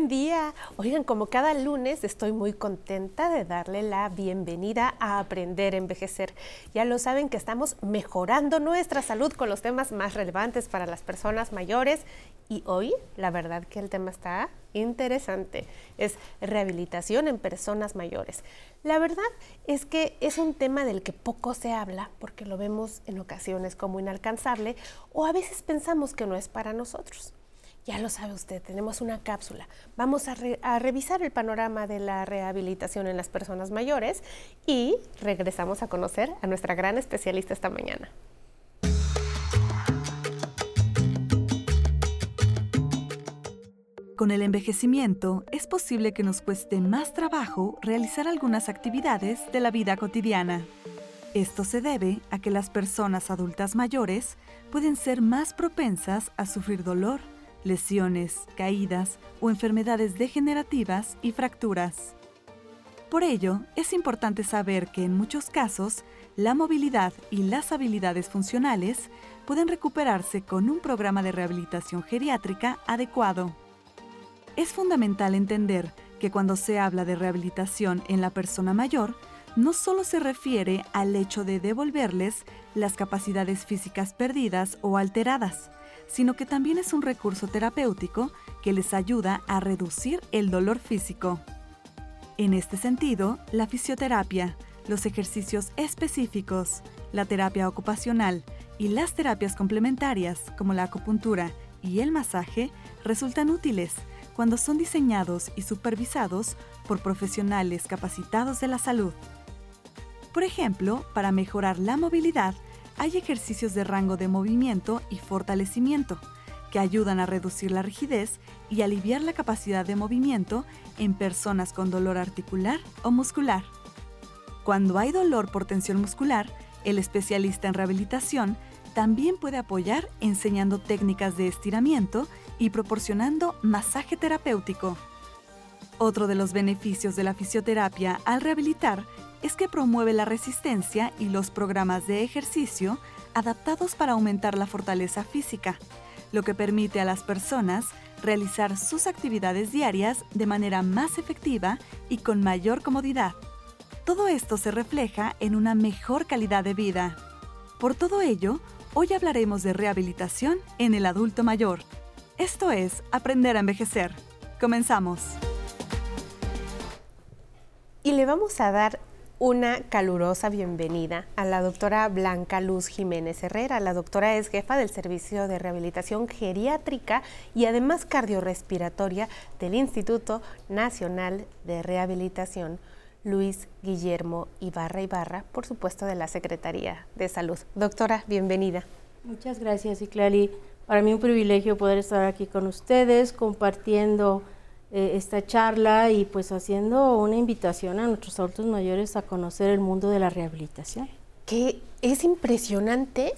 Buen día. Oigan, como cada lunes estoy muy contenta de darle la bienvenida a Aprender a Envejecer. Ya lo saben que estamos mejorando nuestra salud con los temas más relevantes para las personas mayores y hoy la verdad que el tema está interesante. Es rehabilitación en personas mayores. La verdad es que es un tema del que poco se habla porque lo vemos en ocasiones como inalcanzable o a veces pensamos que no es para nosotros. Ya lo sabe usted, tenemos una cápsula. Vamos a, revisar el panorama de la rehabilitación en las personas mayores y regresamos a conocer a nuestra gran especialista esta mañana. Con el envejecimiento es posible que nos cueste más trabajo realizar algunas actividades de la vida cotidiana. Esto se debe a que las personas adultas mayores pueden ser más propensas a sufrir dolor, lesiones, caídas o enfermedades degenerativas y fracturas. Por ello, es importante saber que en muchos casos, la movilidad y las habilidades funcionales pueden recuperarse con un programa de rehabilitación geriátrica adecuado. Es fundamental entender que cuando se habla de rehabilitación en la persona mayor, no solo se refiere al hecho de devolverles las capacidades físicas perdidas o alteradas, sino que también es un recurso terapéutico que les ayuda a reducir el dolor físico. En este sentido, la fisioterapia, los ejercicios específicos, la terapia ocupacional y las terapias complementarias como la acupuntura y el masaje resultan útiles cuando son diseñados y supervisados por profesionales capacitados de la salud. Por ejemplo, para mejorar la movilidad, hay ejercicios de rango de movimiento y fortalecimiento que ayudan a reducir la rigidez y aliviar la capacidad de movimiento en personas con dolor articular o muscular. Cuando hay dolor por tensión muscular, el especialista en rehabilitación también puede apoyar enseñando técnicas de estiramiento y proporcionando masaje terapéutico. Otro de los beneficios de la fisioterapia al rehabilitar es que promueve la resistencia y los programas de ejercicio adaptados para aumentar la fortaleza física, lo que permite a las personas realizar sus actividades diarias de manera más efectiva y con mayor comodidad. Todo esto se refleja en una mejor calidad de vida. Por todo ello, hoy hablaremos de rehabilitación en el adulto mayor. Esto es Aprender a Envejecer. Comenzamos. Y le vamos a dar una calurosa bienvenida a la doctora Blanca Luz Jiménez Herrera. La doctora es jefa del Servicio de Rehabilitación Geriátrica y además cardiorrespiratoria del Instituto Nacional de Rehabilitación Luis Guillermo Ibarra Ibarra, por supuesto de la Secretaría de Salud. Doctora, bienvenida. Muchas gracias, Iclali. Para mí un privilegio poder estar aquí con ustedes compartiendo eh, esta charla y pues haciendo una invitación a nuestros adultos mayores a conocer el mundo de la rehabilitación. Que es impresionante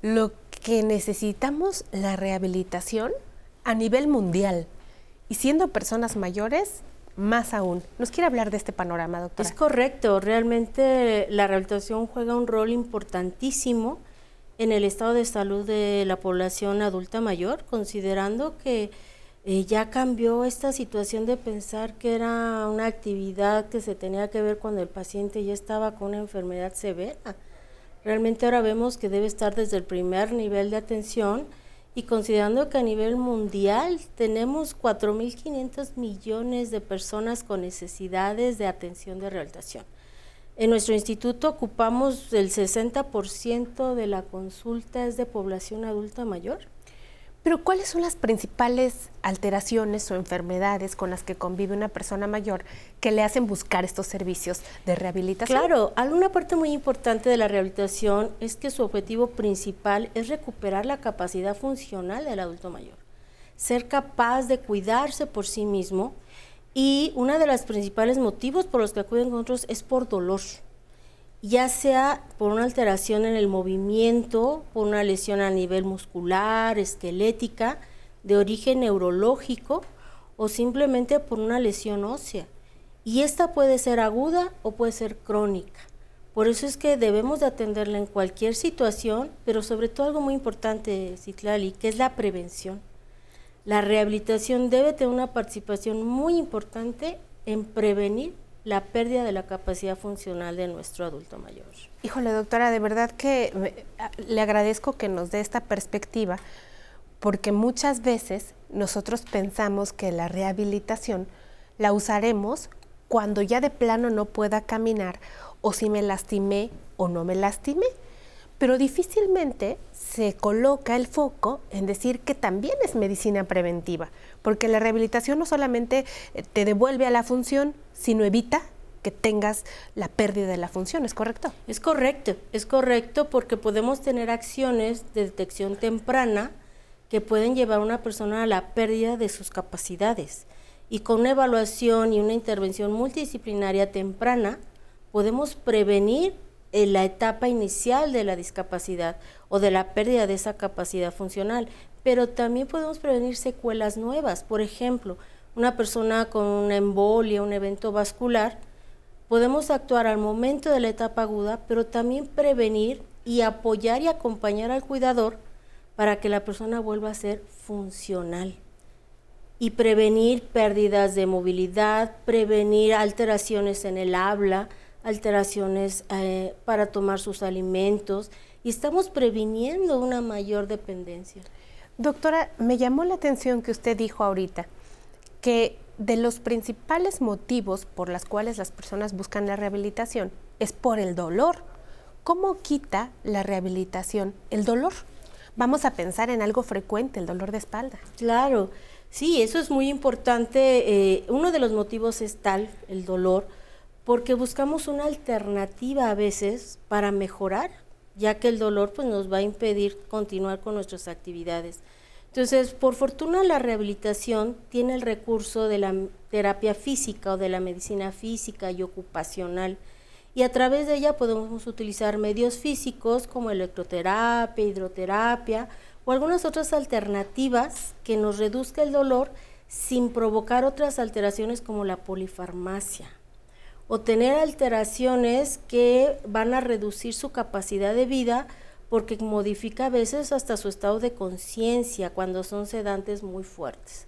lo que necesitamos la rehabilitación a nivel mundial y siendo personas mayores más aún. ¿Nos quiere hablar de este panorama, doctora? Es correcto, realmente la rehabilitación juega un rol importantísimo en el estado de salud de la población adulta mayor, considerando que eh, ya cambió esta situación de pensar que era una actividad que se tenía que ver cuando el paciente ya estaba con una enfermedad severa. Realmente ahora vemos que debe estar desde el primer nivel de atención y considerando que a nivel mundial tenemos 4.500 millones de personas con necesidades de atención de rehabilitación. En nuestro instituto ocupamos el 60% de la consulta es de población adulta mayor pero ¿cuáles son las principales alteraciones o enfermedades con las que convive una persona mayor que le hacen buscar estos servicios de rehabilitación? Claro, alguna parte muy importante de la rehabilitación es que su objetivo principal es recuperar la capacidad funcional del adulto mayor, ser capaz de cuidarse por sí mismo y uno de los principales motivos por los que acuden con otros es por dolor ya sea por una alteración en el movimiento, por una lesión a nivel muscular, esquelética, de origen neurológico o simplemente por una lesión ósea. Y esta puede ser aguda o puede ser crónica. Por eso es que debemos de atenderla en cualquier situación, pero sobre todo algo muy importante, Citlali, que es la prevención. la rehabilitación debe tener una participación muy importante en prevenir la pérdida de la capacidad funcional de nuestro adulto mayor. Híjole, doctora, de verdad que le agradezco que nos dé esta perspectiva, porque muchas veces nosotros pensamos que la rehabilitación la usaremos cuando ya de plano no pueda caminar o si me lastimé o no me lastimé. Pero difícilmente se coloca el foco en decir que también es medicina preventiva, porque la rehabilitación no solamente eh, te devuelve a la función, sino evita que tengas la pérdida de la función, ¿es correcto? Es correcto, es correcto porque podemos tener acciones de detección temprana que pueden llevar a una persona a la pérdida de sus capacidades. Y con una evaluación y una intervención multidisciplinaria temprana, podemos prevenir en la etapa inicial de la discapacidad o de la pérdida de esa capacidad funcional, pero también podemos prevenir secuelas nuevas. Por ejemplo, una persona con una embolia, un evento vascular, podemos actuar al momento de la etapa aguda, pero también prevenir y apoyar y acompañar al cuidador para que la persona vuelva a ser funcional y prevenir pérdidas de movilidad, prevenir alteraciones en el habla, alteraciones eh, para tomar sus alimentos y estamos previniendo una mayor dependencia. Doctora, me llamó la atención que usted dijo ahorita que de los principales motivos por los cuales las personas buscan la rehabilitación es por el dolor. ¿Cómo quita la rehabilitación el dolor? Vamos a pensar en algo frecuente, el dolor de espalda. Claro, sí, eso es muy importante. Eh, uno de los motivos es tal, el dolor, porque buscamos una alternativa a veces para mejorar, ya que el dolor pues, nos va a impedir continuar con nuestras actividades. Entonces, por fortuna la rehabilitación tiene el recurso de la terapia física o de la medicina física y ocupacional, y a través de ella podemos utilizar medios físicos como electroterapia, hidroterapia o algunas otras alternativas que nos reduzca el dolor sin provocar otras alteraciones como la polifarmacia o tener alteraciones que van a reducir su capacidad de vida porque modifica a veces hasta su estado de conciencia cuando son sedantes muy fuertes.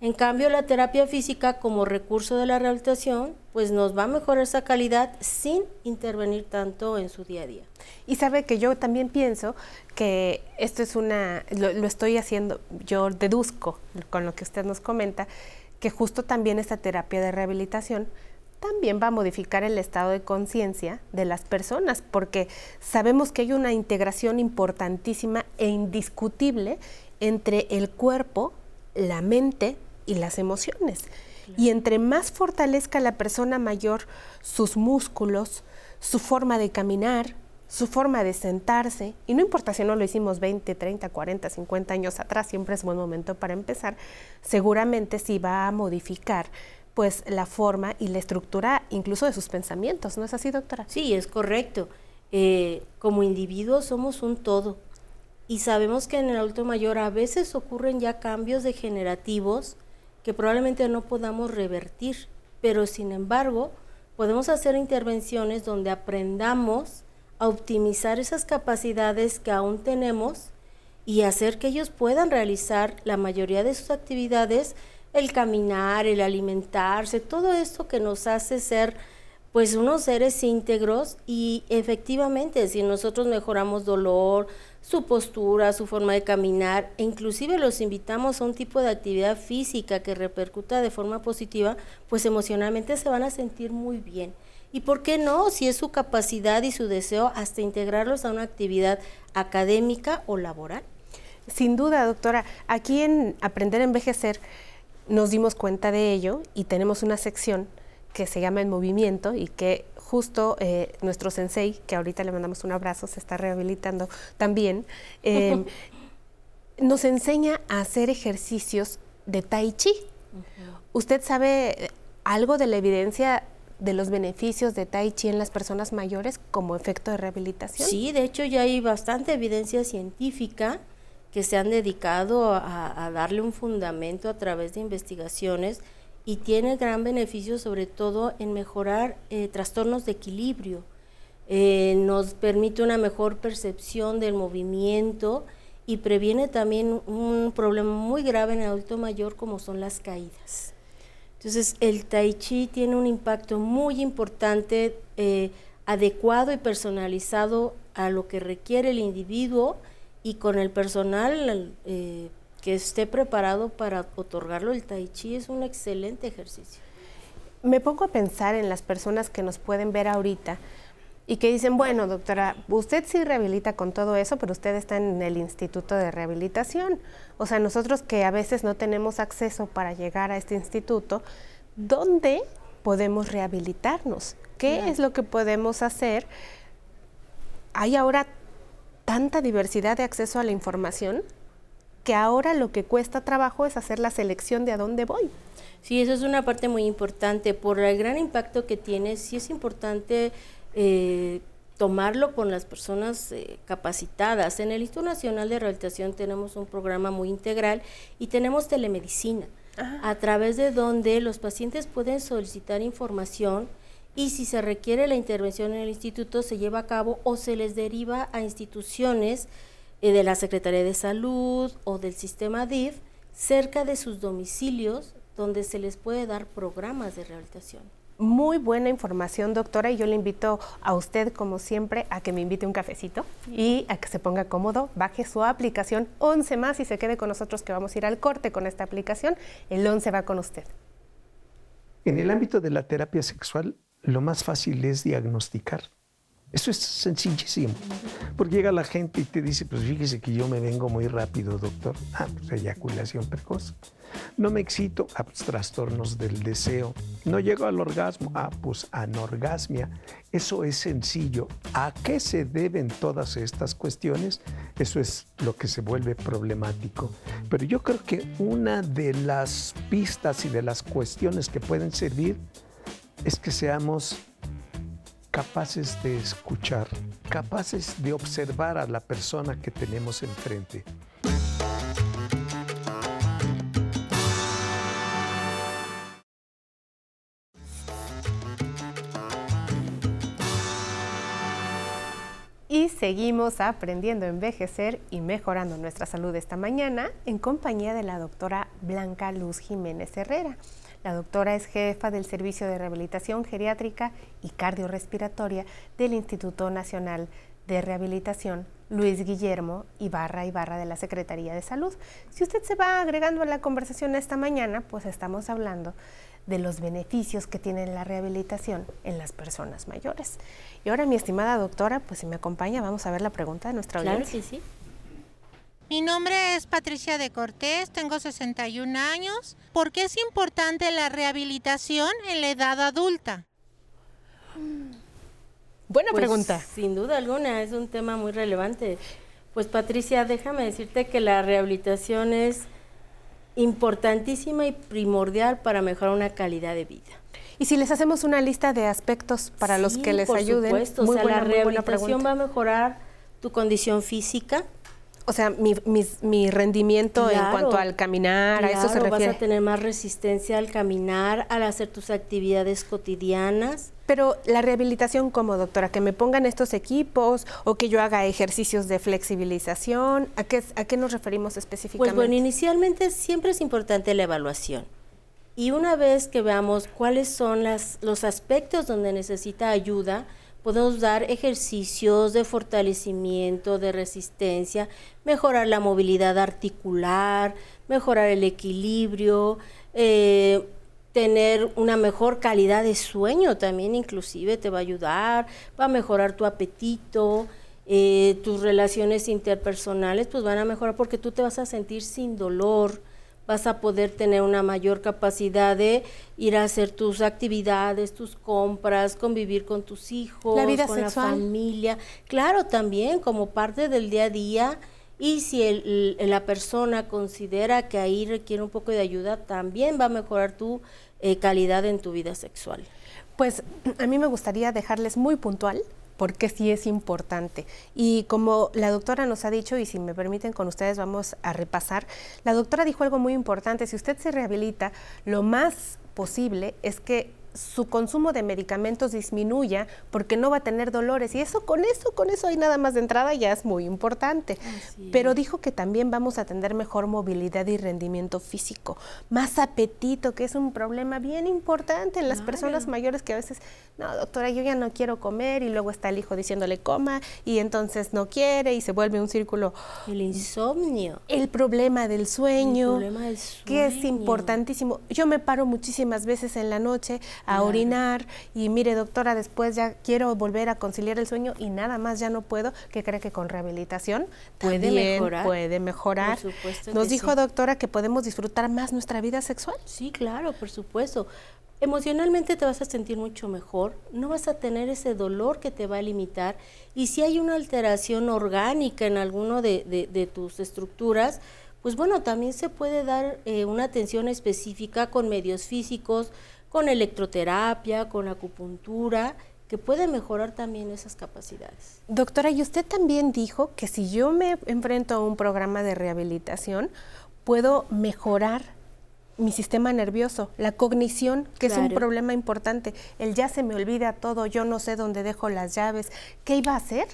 En cambio, la terapia física como recurso de la rehabilitación, pues nos va a mejorar esa calidad sin intervenir tanto en su día a día. Y sabe que yo también pienso que esto es una, lo, lo estoy haciendo, yo deduzco con lo que usted nos comenta, que justo también esta terapia de rehabilitación también va a modificar el estado de conciencia de las personas, porque sabemos que hay una integración importantísima e indiscutible entre el cuerpo, la mente y las emociones. Y entre más fortalezca la persona mayor sus músculos, su forma de caminar, su forma de sentarse, y no importa si no lo hicimos 20, 30, 40, 50 años atrás, siempre es buen momento para empezar, seguramente sí va a modificar pues la forma y la estructura incluso de sus pensamientos, ¿no es así, doctora? Sí, es correcto. Eh, como individuos somos un todo y sabemos que en el adulto mayor a veces ocurren ya cambios degenerativos que probablemente no podamos revertir, pero sin embargo podemos hacer intervenciones donde aprendamos a optimizar esas capacidades que aún tenemos y hacer que ellos puedan realizar la mayoría de sus actividades el caminar, el alimentarse, todo esto que nos hace ser pues unos seres íntegros y efectivamente si nosotros mejoramos dolor, su postura, su forma de caminar e inclusive los invitamos a un tipo de actividad física que repercuta de forma positiva, pues emocionalmente se van a sentir muy bien. ¿Y por qué no? Si es su capacidad y su deseo, hasta integrarlos a una actividad académica o laboral. Sin duda, doctora. Aquí en Aprender a Envejecer, nos dimos cuenta de ello y tenemos una sección que se llama En Movimiento y que justo eh, nuestro sensei, que ahorita le mandamos un abrazo, se está rehabilitando también, em, nos enseña a hacer ejercicios de tai chi. ¿Usted sabe algo de la evidencia de los beneficios de Tai Chi en las personas mayores como efecto de rehabilitación? Sí, de hecho ya hay bastante evidencia científica que se han dedicado a, darle un fundamento a través de investigaciones y tiene gran beneficio sobre todo en mejorar eh, trastornos de equilibrio. Eh, nos permite una mejor percepción del movimiento y previene también un problema muy grave en el adulto mayor como son las caídas. Entonces el tai chi tiene un impacto muy importante, eh, adecuado y personalizado a lo que requiere el individuo y con el personal eh, que esté preparado para otorgarlo. El tai chi es un excelente ejercicio. Me pongo a pensar en las personas que nos pueden ver ahorita y que dicen, bueno, doctora, usted sí rehabilita con todo eso, pero usted está en el Instituto de Rehabilitación. O sea, nosotros que a veces no tenemos acceso para llegar a este instituto, ¿dónde podemos rehabilitarnos? ¿Qué es lo que podemos hacer? Hay ahora tanta diversidad de acceso a la información que ahora lo que cuesta trabajo es hacer la selección de a dónde voy. Sí, eso es una parte muy importante. Por el gran impacto que tiene, sí es importante eh, tomarlo con las personas eh, capacitadas. En el Instituto Nacional de Rehabilitación tenemos un programa muy integral y tenemos telemedicina, a través de donde los pacientes pueden solicitar información y si se requiere la intervención en el instituto se lleva a cabo o se les deriva a instituciones eh, de la Secretaría de Salud o del sistema DIF cerca de sus domicilios donde se les puede dar programas de rehabilitación muy buena información, doctora, y yo le invito a usted, como siempre, a que me invite un cafecito y a que se ponga cómodo, baje su aplicación 11 más y se quede con nosotros que vamos a ir al corte con esta aplicación. El 11 va con usted. En el ámbito de la terapia sexual, lo más fácil es diagnosticar. Eso es sencillísimo. Porque llega la gente y te dice, pues fíjese que yo me vengo muy rápido, doctor. Ah, pues eyaculación precoz. No me excito, ah, pues trastornos del deseo. No llego al orgasmo, ah, pues anorgasmia. Eso es sencillo. ¿A qué se deben todas estas cuestiones? Eso es lo que se vuelve problemático. Pero yo creo que una de las pistas y de las cuestiones que pueden servir es que seamos capaces de escuchar, capaces de observar a la persona que tenemos enfrente. Y seguimos aprendiendo a envejecer y mejorando nuestra salud esta mañana en compañía de la doctora Blanca Luz Jiménez Herrera. La doctora es jefa del Servicio de Rehabilitación Geriátrica y Cardiorrespiratoria del Instituto Nacional de Rehabilitación Luis Guillermo Ibarra Ibarra de la Secretaría de Salud. Si usted se va agregando a la conversación esta mañana, pues estamos hablando de los beneficios que tiene la rehabilitación en las personas mayores. Y ahora, mi estimada doctora, pues si me acompaña, vamos a ver la pregunta de nuestra claro, audiencia. Sí, sí. Mi nombre es Patricia de Cortés, tengo 61 años. ¿Por qué es importante la rehabilitación en la edad adulta? Buena Pues, pregunta. Sin duda alguna, es un tema muy relevante. Pues Patricia, déjame decirte que la rehabilitación es importantísima y primordial para mejorar una calidad de vida. Y si les hacemos una lista de aspectos para los que les por ayuden, supuesto. muy o sea, buena, la muy buena rehabilitación va a mejorar tu condición física. O sea, mi, mis- mi rendimiento en cuanto al caminar, a eso se refiere. Vas a tener más resistencia al caminar, al hacer tus actividades cotidianas. Pero la rehabilitación como doctora, que me pongan estos equipos o que yo haga ejercicios de flexibilización, ¿a qué, a qué nos referimos Pues específicamente? bueno, inicialmente siempre es importante la evaluación. Y una vez que veamos cuáles son las, los aspectos donde necesita ayuda, podemos dar ejercicios de fortalecimiento, de resistencia, mejorar la movilidad articular, mejorar el equilibrio, eh, tener una mejor calidad de sueño también inclusive te va a ayudar, va a mejorar tu apetito, eh, tus relaciones interpersonales pues van a mejorar porque tú te vas a sentir sin dolor, vas a poder tener una mayor capacidad de ir a hacer tus actividades, tus compras, convivir con tus hijos, La vida con sexual. la familia. Claro, también como parte del día a día. Y si el- el- la persona considera que ahí requiere un poco de ayuda, también va a mejorar tu eh, calidad en tu vida sexual. Pues a mí me gustaría dejarles muy puntual porque sí es importante. Y como la doctora nos ha dicho, y si me permiten con ustedes vamos a repasar, la doctora dijo algo muy importante, si usted se rehabilita, lo más posible es que su consumo de medicamentos disminuya porque no va a tener dolores. Y eso con eso, con eso hay nada más de entrada ya es muy importante. Pero dijo que también vamos a tener mejor movilidad y rendimiento físico, más apetito, que es un problema bien importante en las personas mayores que a veces, no, doctora, yo ya no quiero comer y luego está el hijo diciéndole coma y entonces no quiere y se vuelve un círculo. El insomnio. El problema del sueño. El problema del sueño. Que es importantísimo. Yo me paro muchísimas veces en la noche a orinar y mire doctora, después ya quiero volver a conciliar el sueño y nada más ya no puedo, que cree que con rehabilitación puede mejorar. Puede mejorar. Nos dijo doctora que podemos disfrutar más nuestra vida sexual. Sí, claro, por supuesto. Emocionalmente te vas a sentir mucho mejor, no vas a tener ese dolor que te va a limitar y si hay una alteración orgánica en alguno de, tus estructuras, pues bueno, también se puede dar eh, una atención específica con medios físicos, con electroterapia, con acupuntura, que puede mejorar también esas capacidades. Doctora, y usted también dijo que si yo me enfrento a un programa de rehabilitación, puedo mejorar mi sistema nervioso, la cognición, que es un problema importante. El ya se me olvida todo, yo no sé dónde dejo las llaves. ¿Qué iba a hacer?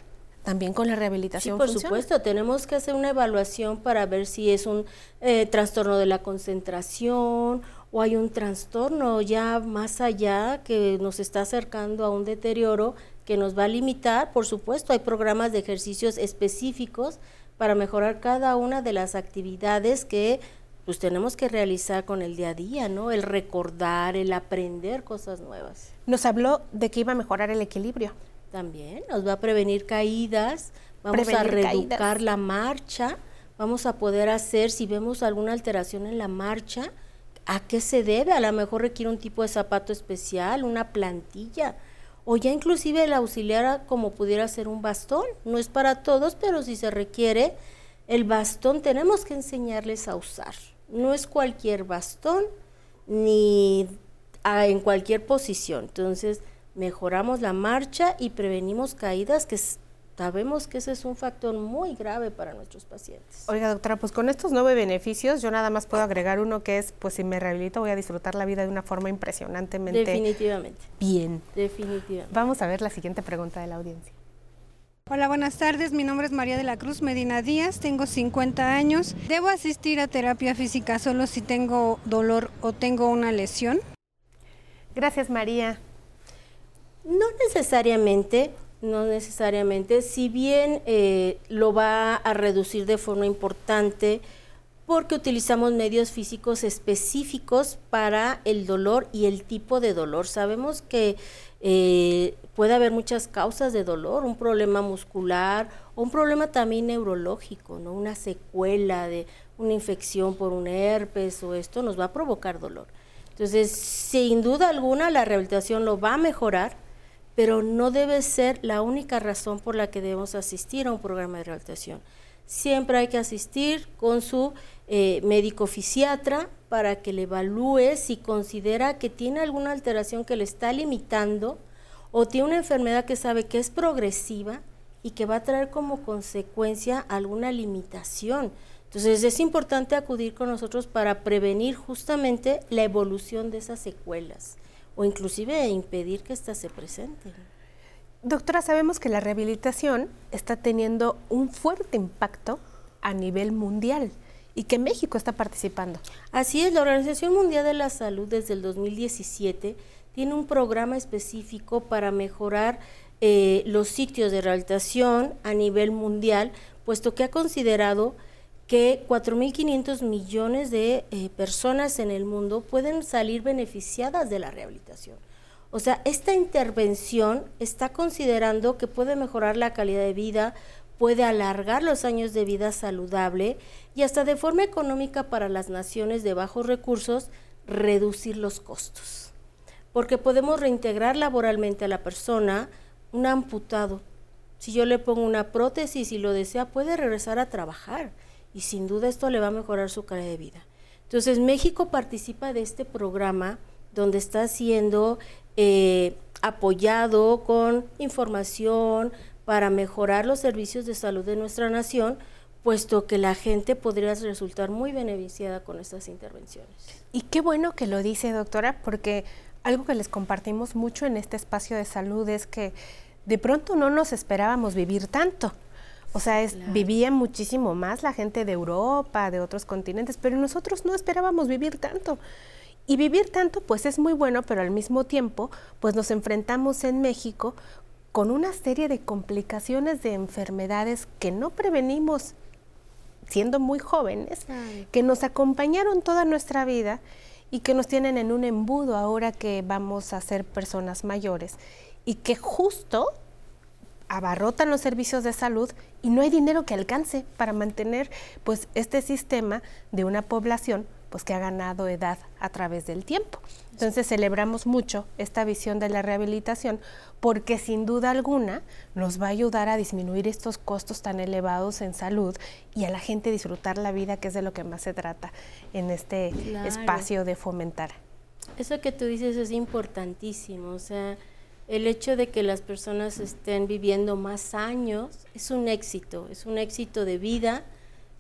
También con la rehabilitación. Sí, por supuesto, tenemos que hacer una evaluación para ver si es un eh, trastorno de la concentración o hay un trastorno ya más allá que nos está acercando a un deterioro que nos va a limitar. Por supuesto, hay programas de ejercicios específicos para mejorar cada una de las actividades que pues tenemos que realizar con el día a día, ¿no? El recordar, el aprender cosas nuevas. Nos habló de que iba a mejorar el equilibrio. También nos va a prevenir caídas, vamos a reeducar la marcha, vamos a poder hacer, si vemos alguna alteración en la marcha, ¿A qué se debe? A lo mejor requiere un tipo de zapato especial, una plantilla, o ya inclusive el auxiliar como pudiera ser un bastón. No es para todos, pero si se requiere el bastón, tenemos que enseñarles a usar. No es cualquier bastón ni en cualquier posición. Entonces, mejoramos la marcha y prevenimos caídas, que Sabemos que ese es un factor muy grave para nuestros pacientes. Oiga, doctora, pues con estos nueve beneficios, yo nada más puedo agregar uno que es, pues si me rehabilito voy a disfrutar la vida de una forma impresionantemente Definitivamente. bien. Definitivamente. Vamos a ver la siguiente pregunta de la audiencia. Hola, buenas tardes. Mi nombre es María de la Cruz Medina Díaz, tengo 50 años. ¿Debo asistir a terapia física solo si tengo dolor o tengo una lesión? Gracias, María. No necesariamente no necesariamente, si bien eh, lo va a reducir de forma importante porque utilizamos medios físicos específicos para el dolor y el tipo de dolor. Sabemos que eh, puede haber muchas causas de dolor, un problema muscular un problema también neurológico, ¿no? una secuela de una infección por un herpes o esto nos va a provocar dolor. Entonces, sin duda alguna, la rehabilitación lo va a mejorar, pero no debe ser la única razón por la que debemos asistir a un programa de rehabilitación. Siempre hay que asistir con su eh, médico fisiatra para que le evalúe si considera que tiene alguna alteración que le está limitando o tiene una enfermedad que sabe que es progresiva y que va a traer como consecuencia alguna limitación. Entonces es importante acudir con nosotros para prevenir justamente la evolución de esas secuelas o inclusive impedir que éstas se presenten. Doctora, sabemos que la rehabilitación está teniendo un fuerte impacto a nivel mundial y que México está participando. Así es, la Organización Mundial de la Salud desde el 2017 tiene un programa específico para mejorar eh, los sitios de rehabilitación a nivel mundial, puesto que ha considerado que 4.500 millones de eh, personas en el mundo pueden salir beneficiadas de la rehabilitación. O sea, esta intervención está considerando que puede mejorar la calidad de vida, puede alargar los años de vida saludable y hasta de forma económica para las naciones de bajos recursos, reducir los costos. Porque podemos reintegrar laboralmente a la persona, un amputado. Si yo le pongo una prótesis y lo desea, puede regresar a trabajar y sin duda esto le va a mejorar su calidad de vida. Entonces México participa de este programa donde está siendo eh, apoyado con información para mejorar los servicios de salud de nuestra nación, puesto que la gente podría resultar muy beneficiada con estas intervenciones. Y qué bueno que lo dice, doctora, porque algo que les compartimos mucho en este espacio de salud es que de pronto no nos esperábamos vivir tanto. O sea, es, vivía muchísimo más la gente de Europa, de otros continentes, pero nosotros no esperábamos vivir tanto. Y vivir tanto, pues es muy bueno, pero al mismo tiempo, pues nos enfrentamos en México con una serie de complicaciones de enfermedades que no prevenimos siendo muy jóvenes, que nos acompañaron toda nuestra vida y que nos tienen en un embudo ahora que vamos a ser personas mayores y que justo abarrotan los servicios de salud y no hay dinero que alcance para mantener pues este sistema de una población pues que ha ganado edad a través del tiempo. Entonces celebramos mucho esta visión de la rehabilitación porque sin duda alguna nos va a ayudar a disminuir estos costos tan elevados en salud y a la gente disfrutar la vida, que es de lo que más se trata en este espacio de fomentar. Eso que tú dices es importantísimo, o sea, el hecho de que las personas estén viviendo más años es un éxito, es un éxito de vida,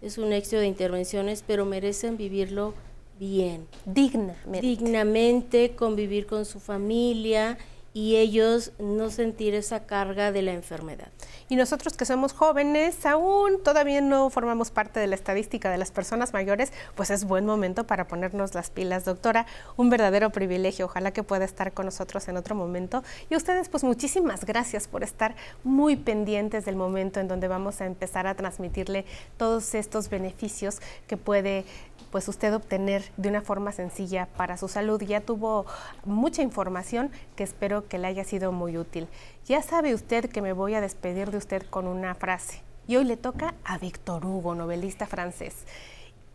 es un éxito de intervenciones, pero merecen vivirlo bien. Dignamente. Dignamente, convivir con su familia y ellos no sentir esa carga de la enfermedad. Y nosotros que somos jóvenes, aún todavía no formamos parte de la estadística de las personas mayores, pues es buen momento para ponernos las pilas, doctora. Un verdadero privilegio, ojalá que pueda estar con nosotros en otro momento. Y ustedes, pues muchísimas gracias por estar muy pendientes del momento en donde vamos a empezar a transmitirle todos estos beneficios que puede pues usted obtener de una forma sencilla para su salud. Ya tuvo mucha información que espero que le haya sido muy útil. Ya sabe usted que me voy a despedir de usted con una frase. Y hoy le toca a Víctor Hugo, novelista francés.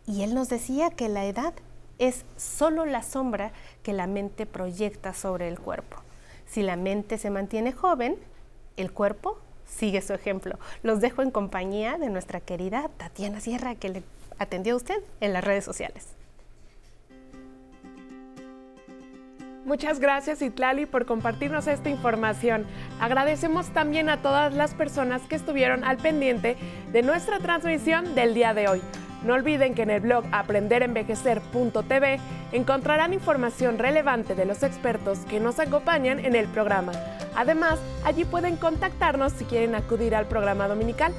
Y él nos decía que la edad es solo la sombra que la mente proyecta sobre el cuerpo. Si la mente se mantiene joven, el cuerpo sigue su ejemplo. Los dejo en compañía de nuestra querida Tatiana Sierra, que le atendió usted en las redes sociales. Muchas gracias Itlali por compartirnos esta información. Agradecemos también a todas las personas que estuvieron al pendiente de nuestra transmisión del día de hoy. No olviden que en el blog aprenderenvejecer.tv encontrarán información relevante de los expertos que nos acompañan en el programa. Además, allí pueden contactarnos si quieren acudir al programa dominical.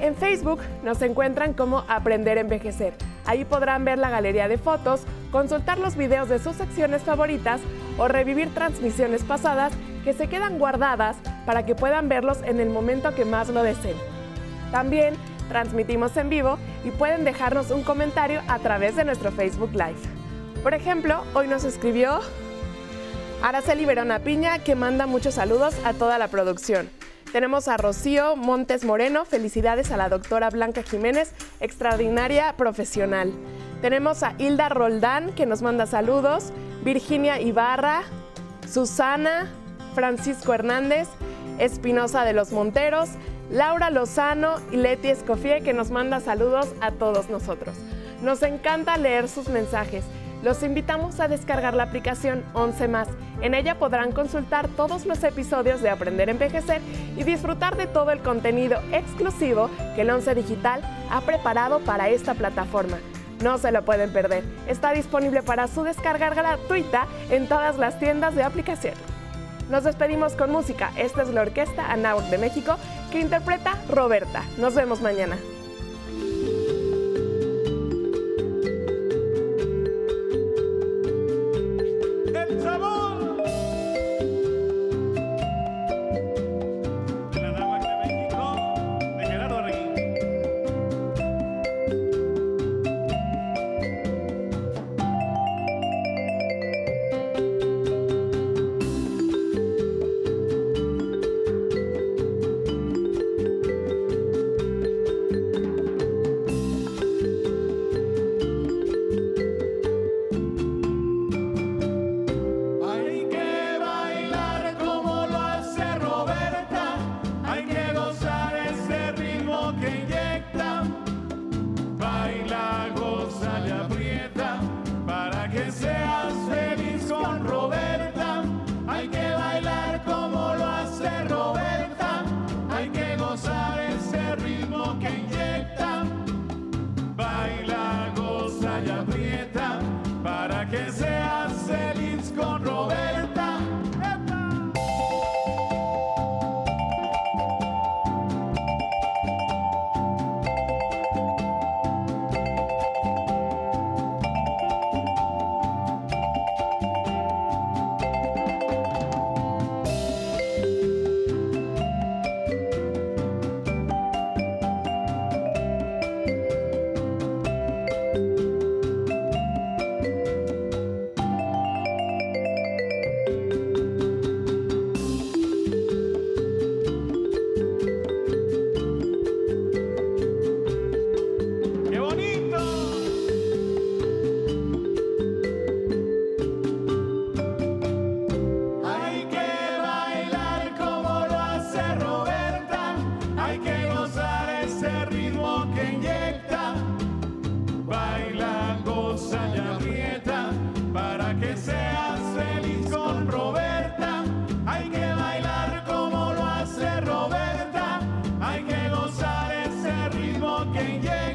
En Facebook nos encuentran como Aprender Envejecer. Ahí podrán ver la galería de fotos, consultar los videos de sus secciones favoritas o revivir transmisiones pasadas que se quedan guardadas para que puedan verlos en el momento que más lo deseen. También transmitimos en vivo y pueden dejarnos un comentario a través de nuestro Facebook Live. Por ejemplo, hoy nos escribió Araceli Verona Piña que manda muchos saludos a toda la producción. Tenemos a Rocío Montes Moreno, felicidades a la doctora Blanca Jiménez, extraordinaria profesional. Tenemos a Hilda Roldán, que nos manda saludos, Virginia Ibarra, Susana, Francisco Hernández, Espinosa de los Monteros, Laura Lozano y Leti Escofié, que nos manda saludos a todos nosotros. Nos encanta leer sus mensajes los invitamos a descargar la aplicación 11 más. En ella podrán consultar todos los episodios de Aprender a Envejecer y disfrutar de todo el contenido exclusivo que el 11 Digital ha preparado para esta plataforma. No se lo pueden perder. Está disponible para su descarga gratuita en todas las tiendas de aplicación. Nos despedimos con música. Esta es la orquesta Anahuac de México que interpreta Roberta. Nos vemos mañana. quem é.